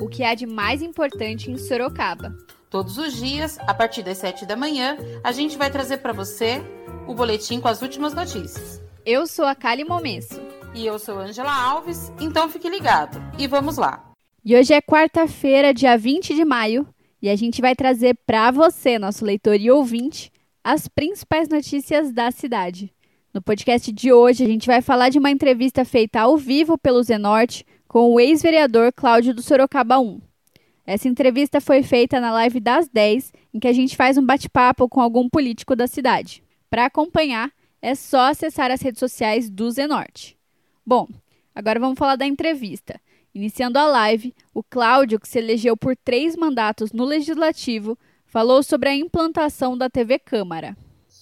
o que há de mais importante em Sorocaba. Todos os dias, a partir das 7 da manhã, a gente vai trazer para você o boletim com as últimas notícias. Eu sou a Kali Momesso. E eu sou Angela Alves, então fique ligado. E vamos lá. E hoje é quarta-feira, dia 20 de maio, e a gente vai trazer para você, nosso leitor e ouvinte, as principais notícias da cidade. No podcast de hoje, a gente vai falar de uma entrevista feita ao vivo pelo Zenorte com o ex-vereador Cláudio do Sorocaba 1. Essa entrevista foi feita na live das 10, em que a gente faz um bate-papo com algum político da cidade. Para acompanhar, é só acessar as redes sociais do Zenorte. Bom, agora vamos falar da entrevista. Iniciando a live, o Cláudio, que se elegeu por três mandatos no Legislativo, falou sobre a implantação da TV Câmara.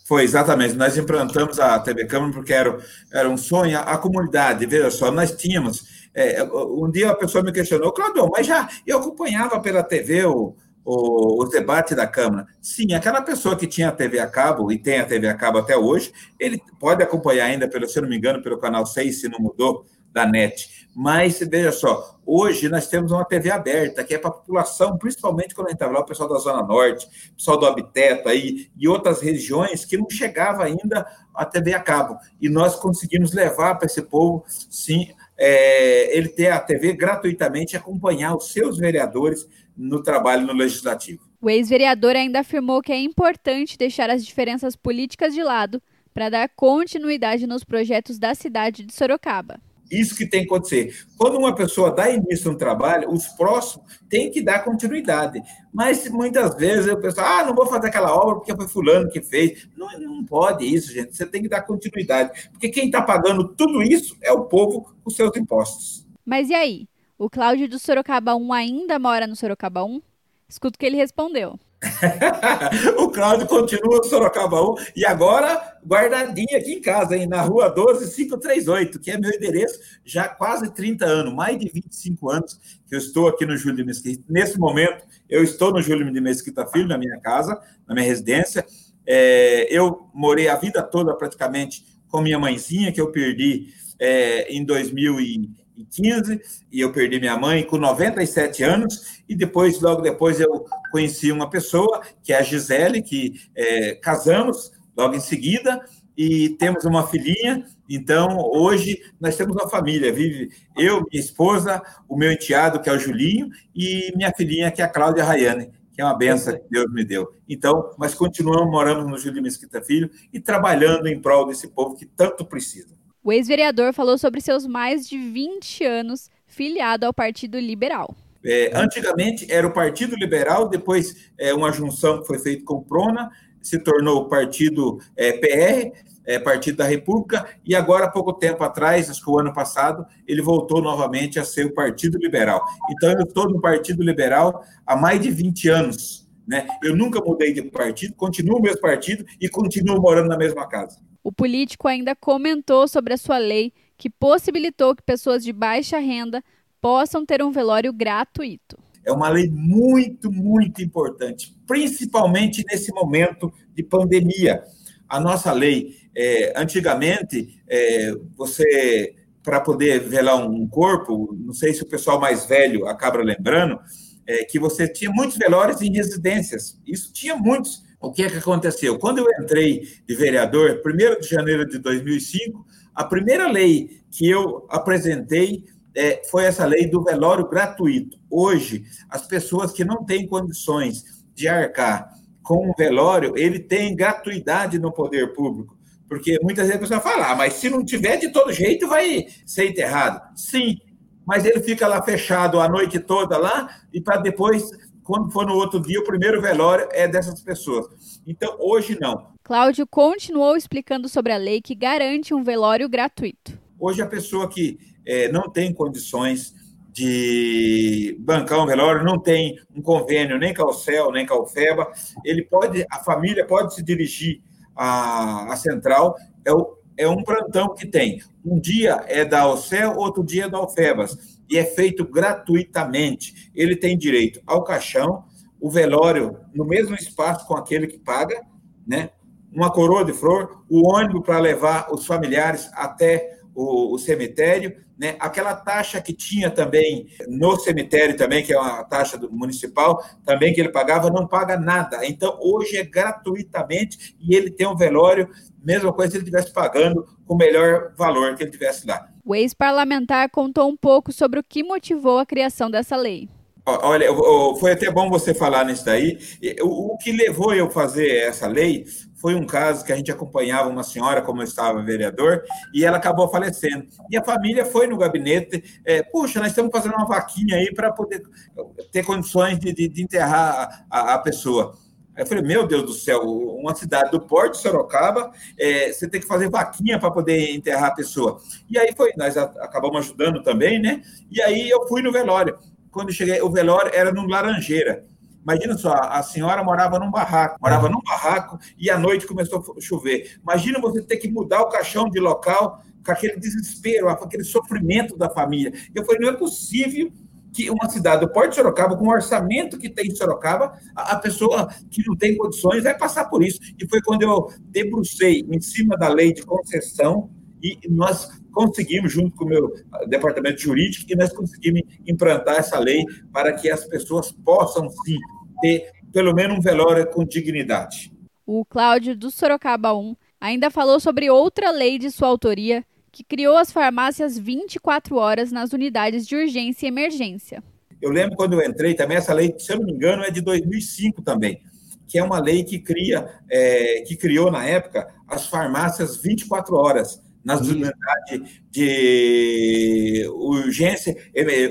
Foi, exatamente. Nós implantamos a TV Câmara porque era, era um sonho. A, comunidade, veja só, nós tínhamos. É, um dia a pessoa me questionou, Cláudio, mas já eu acompanhava pela TV o, o, os debates da Câmara. Sim, aquela pessoa que tinha a TV a cabo e tem a TV a cabo até hoje, ele pode acompanhar ainda, pelo, se não me engano, pelo canal 6, se não mudou, da NET. Mas, veja só, hoje nós temos uma TV aberta, que é para a população, principalmente quando a gente estava lá, o pessoal da Zona Norte, o pessoal do Habiteto aí, e outras regiões que não chegava ainda a TV a cabo. E nós conseguimos levar para esse povo, sim, é, ele ter a TV gratuitamente, acompanhar os seus vereadores no trabalho no legislativo. O ex-vereador ainda afirmou que é importante deixar as diferenças políticas de lado para dar continuidade nos projetos da cidade de Sorocaba. Isso que tem que acontecer. Quando uma pessoa dá início no trabalho, os próximos têm que dar continuidade. Mas muitas vezes o pessoal, ah, não vou fazer aquela obra porque foi fulano que fez. Não, não pode isso, gente. Você tem que dar continuidade. Porque quem está pagando tudo isso é o povo com seus impostos. Mas e aí? O Cláudio do Sorocaba 1 ainda mora no Sorocaba 1? Escuta o que ele respondeu. o Cláudio continua no Sorocaba 1 e agora guardadinho aqui em casa, hein, na rua 12538, que é meu endereço já há quase 30 anos, mais de 25 anos que eu estou aqui no Júlio de Mesquita. Nesse momento, eu estou no Júlio de Mesquita Filho, na minha casa, na minha residência. É, eu morei a vida toda praticamente com minha mãezinha, que eu perdi é, em 2000 e 2015 e eu perdi minha mãe com 97 anos e depois, logo depois, eu conheci uma pessoa, que é a Gisele, que é, casamos logo em seguida e temos uma filhinha. Então, hoje nós temos uma família, vive eu, minha esposa, o meu enteado, que é o Julinho, e minha filhinha, que é a Cláudia Rayane, que é uma benção que Deus me deu. Então, mas continuamos morando no Julinho Mesquita Filho e trabalhando em prol desse povo que tanto precisa. O ex-vereador falou sobre seus mais de 20 anos filiado ao Partido Liberal. É, antigamente era o Partido Liberal, depois é, uma junção que foi feita com o Prona, se tornou o Partido é, PR, é, Partido da República, e agora, há pouco tempo atrás, acho que o ano passado, ele voltou novamente a ser o Partido Liberal. Então, eu estou no Partido Liberal há mais de 20 anos. Né? Eu nunca mudei de partido, continuo o mesmo partido e continuo morando na mesma casa. O político ainda comentou sobre a sua lei que possibilitou que pessoas de baixa renda possam ter um velório gratuito. É uma lei muito, muito importante, principalmente nesse momento de pandemia. A nossa lei, é, antigamente, é, você, para poder velar um corpo, não sei se o pessoal mais velho acaba lembrando, é, que você tinha muitos velórios em residências. Isso tinha muitos o que é que aconteceu? Quando eu entrei de vereador, 1 de janeiro de 2005, a primeira lei que eu apresentei é, foi essa lei do velório gratuito. Hoje, as pessoas que não têm condições de arcar com um velório, ele tem gratuidade no poder público. Porque muitas vezes a pessoa fala, ah, mas se não tiver de todo jeito, vai ser enterrado. Sim, mas ele fica lá fechado a noite toda lá, e para depois quando for no outro dia, o primeiro velório é dessas pessoas. Então, hoje não. Cláudio continuou explicando sobre a lei que garante um velório gratuito. Hoje, a pessoa que é, não tem condições de bancar um velório, não tem um convênio nem com o CEL, nem com a UFEBA, ele pode, a família pode se dirigir à, à central, é, o, é um plantão que tem. Um dia é da OCEL, outro dia é da UFEBAS, e é feito gratuitamente. Ele tem direito ao caixão, o velório no mesmo espaço com aquele que paga, né? uma coroa de flor, o ônibus para levar os familiares até o, o, cemitério, né? Aquela taxa que tinha também no cemitério também, que é uma taxa municipal, também que ele pagava, não paga nada. Então hoje é gratuitamente e ele tem um velório, mesma coisa se ele estivesse pagando com o melhor valor que ele tivesse lá. O ex-parlamentar contou um pouco sobre o que motivou a criação dessa lei. Olha, foi até bom você falar nisso daí. O que levou eu fazer essa lei foi um caso que a gente acompanhava uma senhora, como eu estava vereador, e ela acabou falecendo. E a família foi no gabinete, é, puxa, nós estamos fazendo uma vaquinha aí para poder ter condições de, de, de enterrar a, a, pessoa. Aí eu falei, meu Deus do céu, uma cidade do Porto de Sorocaba, é, você tem que fazer vaquinha para poder enterrar a pessoa. E aí foi, nós acabamos ajudando também, né? E aí eu fui no velório. Quando cheguei, o velório era no Laranjeira. Imagina só, a senhora morava num barraco, morava num barraco e à noite começou a chover. Imagina você ter que mudar o caixão de local com aquele desespero, com aquele sofrimento da família. Eu falei, não é possível que uma cidade do Porto de Sorocaba, com o orçamento que tem em Sorocaba, a pessoa que não tem condições vai passar por isso. E foi quando eu debrucei em cima da lei de concessão e nós conseguimos, junto com o meu departamento jurídico, e nós conseguimos implantar essa lei para que as pessoas possam, sim, ter pelo menos um velório com dignidade. O Cláudio do Sorocaba 1 ainda falou sobre outra lei de sua autoria que criou as farmácias 24 horas nas unidades de urgência e emergência. Eu lembro quando eu entrei também, essa lei, se eu não me engano, é de 2005 também, que é uma lei que cria, é, que criou na época as farmácias 24 horas nas unidades de urgência,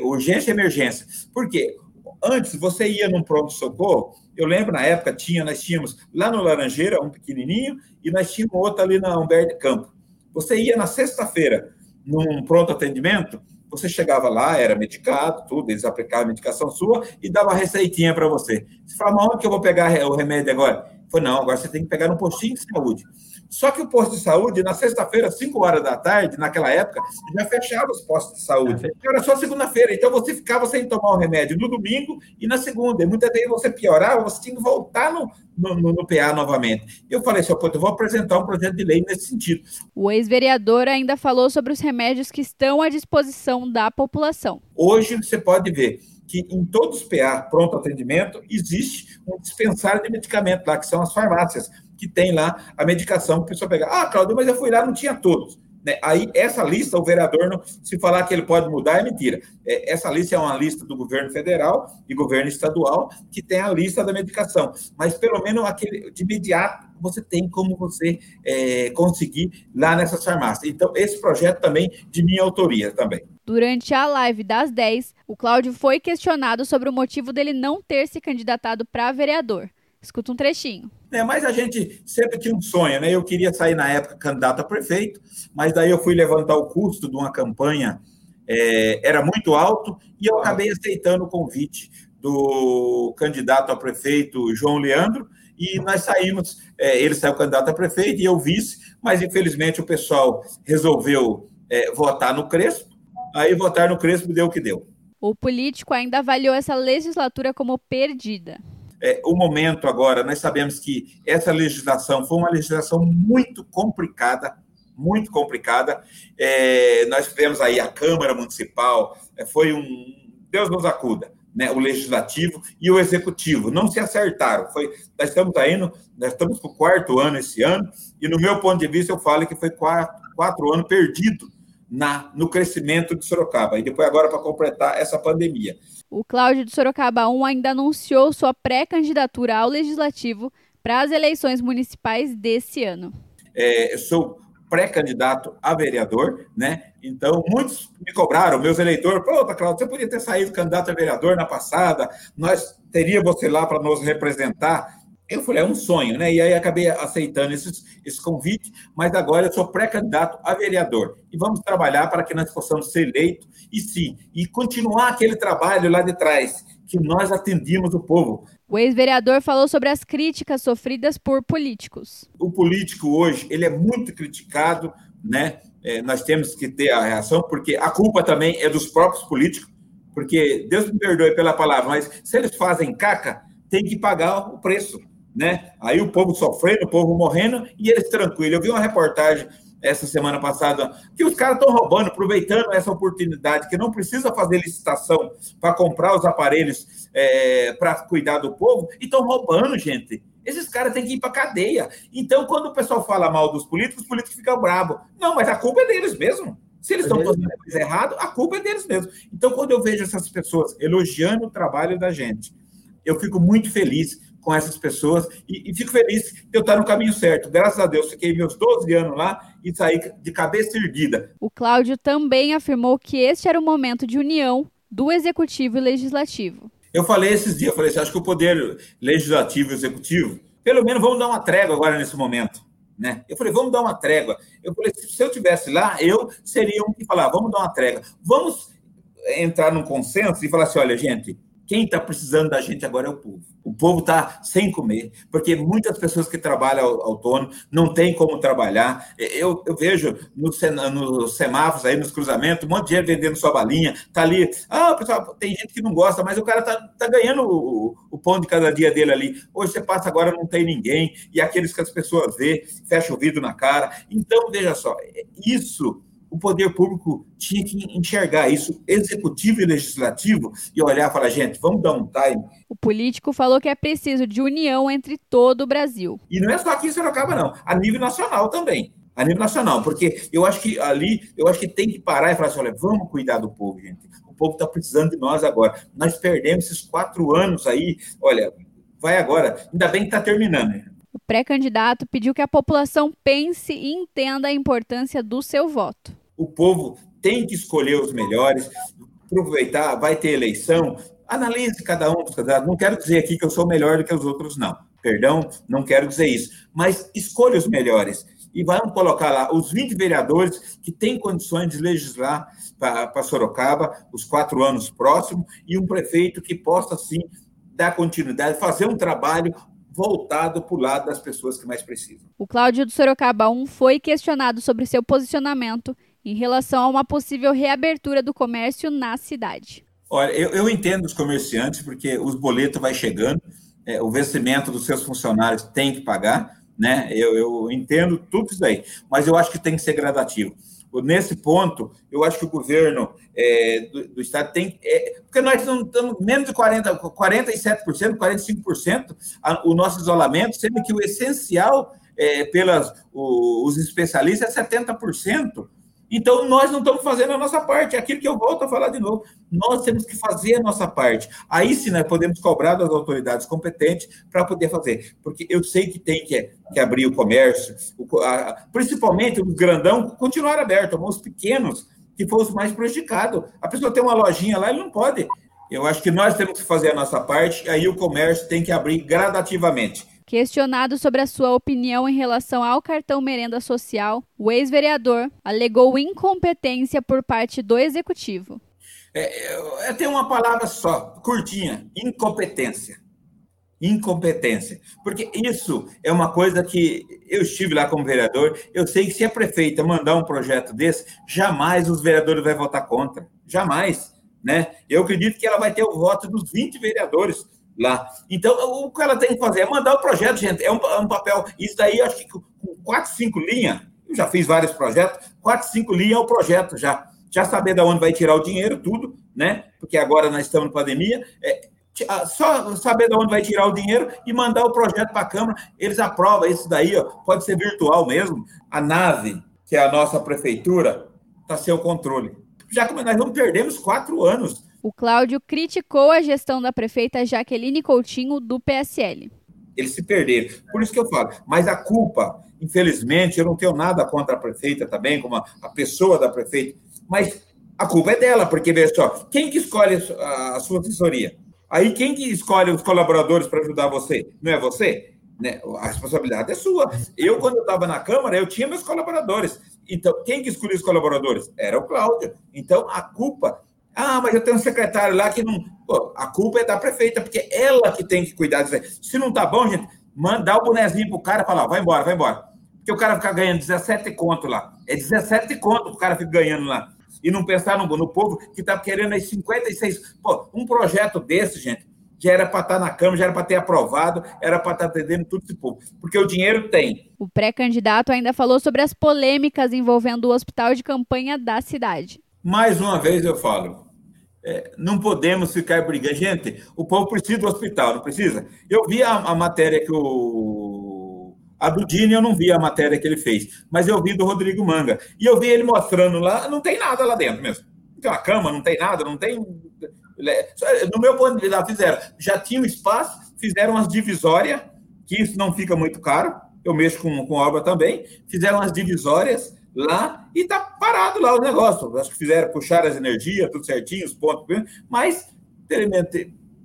urgência e emergência. Por quê? Antes, você ia num pronto-socorro, eu lembro na época, tinha, nós tínhamos lá no Laranjeira, um pequenininho, e nós tínhamos outro ali na Humberto Campo. Você ia na sexta-feira num pronto atendimento, você chegava lá, era medicado, tudo, eles aplicavam a medicação sua e dava a receitinha para você. Você falava, onde que eu vou pegar o remédio agora? Foi não, agora você tem que pegar no postinho de saúde. Só que o posto de saúde, na sexta-feira, 5 horas da tarde, naquela época, já fechava os postos de saúde. Era só segunda-feira, então você ficava sem tomar o remédio no domingo e na segunda. E muitas vezes você piorava, você tinha que voltar no, no, no PA novamente. Eu falei assim, eu vou apresentar um projeto de lei nesse sentido. O ex-vereador ainda falou sobre os remédios que estão à disposição da população. Hoje você pode ver que em todos os PA pronto atendimento existe um dispensário de medicamento lá, que são as farmácias que tem lá a medicação para a pessoa pegar. Ah, Claudio, mas eu fui lá, não tinha todos. Né? Aí, essa lista, o vereador, não, se falar que ele pode mudar, é mentira. É, essa lista é uma lista do governo federal e governo estadual, que tem a lista da medicação. Mas, pelo menos, aquele, de imediato, você tem como você é, conseguir lá nessas farmácias. Então, esse projeto também de minha autoria também. Durante a live das 10, o Cláudio foi questionado sobre o motivo dele não ter se candidatado para vereador. Escuta um trechinho. É, mas a gente sempre tinha um sonho, né? Eu queria sair na época candidato a prefeito, mas daí eu fui levantar o custo de uma campanha, é, era muito alto, e eu acabei aceitando o convite do candidato a prefeito João Leandro, e nós saímos, é, ele saiu candidato a prefeito e eu vice, mas infelizmente o pessoal resolveu é, votar no Crespo, aí votar no Crespo deu o que deu. O político ainda avaliou essa legislatura como perdida é, o momento agora, nós sabemos que essa legislação foi uma legislação muito complicada, muito complicada. É, nós tivemos aí a Câmara Municipal, é, foi um. Deus nos acuda. Né, o legislativo e o executivo não se acertaram. Foi, nós estamos indo, nós estamos para o quarto ano esse ano, e no meu ponto de vista eu falo que foi quatro, quatro anos perdido na, no crescimento de Sorocaba. E depois agora para completar essa pandemia. O Cláudio de Sorocaba 1 ainda anunciou sua pré-candidatura ao Legislativo para as eleições municipais desse ano. É, eu sou pré-candidato a vereador, né? Então, muitos me cobraram, meus eleitores, pô, Cláudio, você podia ter saído candidato a vereador na passada, nós teríamos você lá para nos representar. Eu falei, é um sonho, né? E aí acabei aceitando esse, esse convite, mas agora eu sou pré-candidato a vereador. E vamos trabalhar para que nós possamos ser eleitos e sim, e continuar aquele trabalho lá de trás, que nós atendíamos o povo. O ex-vereador falou sobre as críticas sofridas por políticos. O político hoje, ele é muito criticado, né? É, nós temos que ter a reação, porque a culpa também é dos próprios políticos, porque Deus me perdoe pela palavra, mas se eles fazem caca, tem que pagar o preço né? Aí o povo sofrendo, o povo morrendo e eles tranquilos. Eu vi uma reportagem essa semana passada que os caras estão roubando, aproveitando essa oportunidade, que não precisa fazer licitação para comprar os aparelhos é, para cuidar do povo, e estão roubando, gente. Esses caras têm que ir para cadeia. Então, quando o pessoal fala mal dos políticos, os políticos ficam bravos. Não, mas a culpa é deles mesmo. Se eles estão é fazendo coisa errada, a culpa é deles mesmo. Então, quando eu vejo essas pessoas elogiando o trabalho da gente, eu fico muito feliz com essas pessoas e, e, fico feliz de eu estar no caminho certo. Graças a Deus, fiquei meus 12 anos lá e saí de cabeça erguida. O Cláudio também afirmou que este era o momento de união do executivo e legislativo. Eu falei esses dias, eu falei, você acha que o poder legislativo e executivo, pelo menos vamos dar uma trégua agora nesse momento. Né? Eu falei, vamos dar uma trégua. Eu falei, se eu tivesse lá, eu seria um que falava, vamos dar uma trégua. Vamos entrar num consenso e falar assim, olha, gente, quem está precisando da gente agora é o povo. O povo está sem comer, porque muitas pessoas que trabalham autônomo não têm como trabalhar. Eu, eu vejo nos no semáforos, aí nos cruzamentos, um monte de gente vendendo sua balinha, está ali. Ah, pessoal, tem gente que não gosta, mas o cara está tá ganhando o, o, pão de cada dia dele ali. Hoje você passa agora, não tem ninguém, e aqueles que as pessoas vê, fecha o vidro na cara. Então, veja só, isso o poder público tinha que enxergar isso, executivo e legislativo, e olhar e falar, gente, vamos dar um time. O político falou que é preciso de união entre todo o Brasil. E não é só aqui em Sorocaba, não, a nível nacional também. A nível nacional, porque eu acho que ali, eu acho que tem que parar e falar assim: olha, vamos cuidar do povo, gente. O povo está precisando de nós agora. Nós perdemos esses quatro anos aí, olha, vai agora, ainda bem que está terminando. O pré-candidato pediu que a população pense e entenda a importância do seu voto. O povo tem que escolher os melhores, aproveitar, vai ter eleição, analise cada um dos candidatos. Não quero dizer aqui que eu sou melhor do que os outros, não. Perdão, não quero dizer isso. Mas escolha os melhores. E vamos colocar lá os 20 vereadores que têm condições de legislar para Sorocaba, os quatro anos próximos, e um prefeito que possa, sim, dar continuidade, fazer um trabalho voltado para o lado das pessoas que mais precisam. O Cláudio do Sorocaba 1 foi questionado sobre seu posicionamento em relação a uma possível reabertura do comércio na cidade. Olha, eu, eu entendo os comerciantes, porque os boletos vai chegando, é, o vencimento dos seus funcionários tem que pagar, né? Eu, eu entendo tudo isso aí, mas eu acho que tem que ser gradativo. Nesse ponto, eu acho que o governo é, do, do, Estado tem. É, porque nós não estamos menos de 40, 47%, 45% a, o nosso isolamento, sendo que o essencial, é, pelas os especialistas, é 70%. Então, nós não estamos fazendo a nossa parte. É aquilo que eu volto a falar de novo. Nós temos que fazer a nossa parte. Aí sim nós podemos cobrar das autoridades competentes para poder fazer. Porque eu sei que tem que, que abrir o comércio, o, a, principalmente os grandão, continuar aberto, mas os pequenos, que os mais prejudicados. A pessoa tem uma lojinha lá, ele não pode. Eu acho que nós temos que fazer a nossa parte, aí o comércio tem que abrir gradativamente. Questionado sobre a sua opinião em relação ao cartão merenda social, o ex-vereador alegou incompetência por parte do executivo. É, tem uma palavra só, curtinha: incompetência. Incompetência. Porque isso é uma coisa que eu estive lá como vereador, eu sei que se a prefeita mandar um projeto desse, jamais os vereadores vão votar contra. Jamais. Né? Eu acredito que ela vai ter o voto dos 20 vereadores lá. Então, o que ela tem que fazer é mandar o projeto, gente. É um, é um papel. Isso daí, acho que com quatro, cinco linhas, eu já fiz vários projetos, quatro, cinco linhas é o projeto já. Já saber de onde vai tirar o dinheiro, tudo, né? Porque agora nós estamos em pandemia. É, só saber de onde vai tirar o dinheiro e mandar o projeto para a Câmara. Eles aprovam isso daí, ó, pode ser virtual mesmo. A nave, que é a nossa prefeitura, está sem o controle. Já que nós não perdemos quatro anos o Cláudio criticou a gestão da prefeita Jaqueline Coutinho, do PSL. Eles se perderam. Por isso que eu falo. Mas a culpa, infelizmente, eu não tenho nada contra a prefeita também, como a, a pessoa da prefeita, mas a culpa é dela, porque, veja só, quem que escolhe a, a sua assessoria? Aí quem que escolhe os colaboradores para ajudar você? Não é você? Né? A responsabilidade é sua. Eu, quando eu estava na Câmara, eu tinha meus colaboradores. Então, quem que escolhia os colaboradores? Era o Cláudio. Então, a culpa. Ah, mas eu tenho um secretário lá que não. Pô, a culpa é da prefeita, porque ela que tem que cuidar disso aí. Se não tá bom, gente, mandar o bonezinho pro cara e falar: vai embora, vai embora. Porque o cara fica ganhando 17 conto lá. É 17 conto que o cara fica ganhando lá. E não pensar no, no povo que está querendo aí 56. Pô, um projeto desse, gente, já era para estar tá na Câmara, já era para ter aprovado, era para estar tá atendendo tudo esse povo. Porque o dinheiro tem. O pré-candidato ainda falou sobre as polêmicas envolvendo o hospital de campanha da cidade. Mais uma vez eu falo, é, não podemos ficar brigando. Gente, o povo precisa do hospital, não precisa? Eu vi a, a matéria que o. A do Dini eu não vi a matéria que ele fez, mas eu vi do Rodrigo Manga. E eu vi ele mostrando lá, não tem nada lá dentro mesmo. Não tem uma cama, não tem nada, não tem. No meu ponto de vista, fizeram. Já tinham espaço, fizeram umas divisórias, que isso não fica muito caro. Eu mexo com, com obra também. Fizeram umas divisórias lá e tá parado lá o negócio. Acho que fizeram, puxar as energias, tudo certinho, os pontos, mas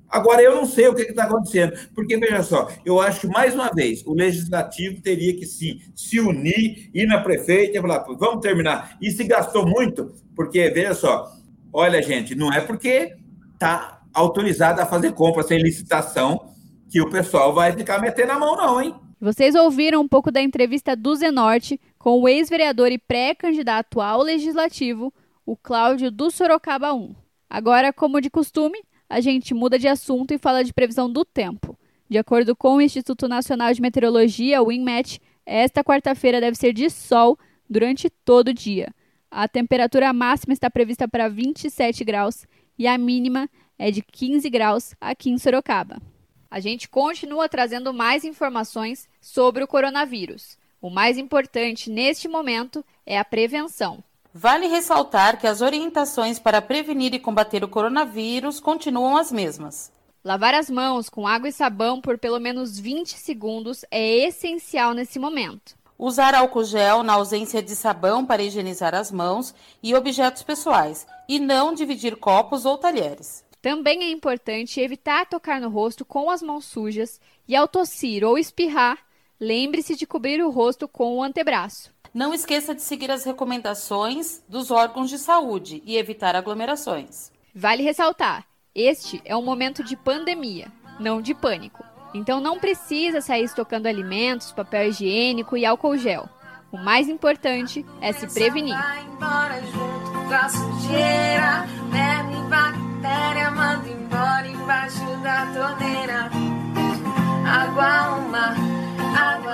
Agora, eu não sei o que está acontecendo, porque, veja só, eu acho que, mais uma vez, o legislativo teria que sim, se unir, ir na prefeita e falar, vamos terminar. E se gastou muito, porque, veja só, olha, gente, não é porque está autorizado a fazer compra sem licitação que o pessoal vai ficar metendo a mão, não, hein? Vocês ouviram um pouco da entrevista do Zenorte com o ex-vereador e pré-candidato ao legislativo, o Cláudio do Sorocaba 1. Agora, como de costume, a gente muda de assunto e fala de previsão do tempo. De acordo com o Instituto Nacional de Meteorologia, o INMET, esta quarta-feira deve ser de sol durante todo o dia. A temperatura máxima está prevista para 27 graus e a mínima é de 15 graus aqui em Sorocaba. A gente continua trazendo mais informações sobre o coronavírus. O mais importante neste momento é a prevenção. Vale ressaltar que as orientações para prevenir e combater o coronavírus continuam as mesmas. Lavar as mãos com água e sabão por pelo menos 20 segundos é essencial nesse momento. Usar álcool gel na ausência de sabão para higienizar as mãos e objetos pessoais, e não dividir copos ou talheres. Também é importante evitar tocar no rosto com as mãos sujas e, ao tossir ou espirrar, lembre-se de cobrir o rosto com o antebraço. Não esqueça de seguir as recomendações dos órgãos de saúde e evitar aglomerações. Vale ressaltar: este é um momento de pandemia, não de pânico. Então não precisa sair estocando alimentos, papel higiênico e álcool gel. O mais importante é se prevenir. Vai embora junto com a sujeira, bactéria manda embora embaixo da torneira. Água uma, água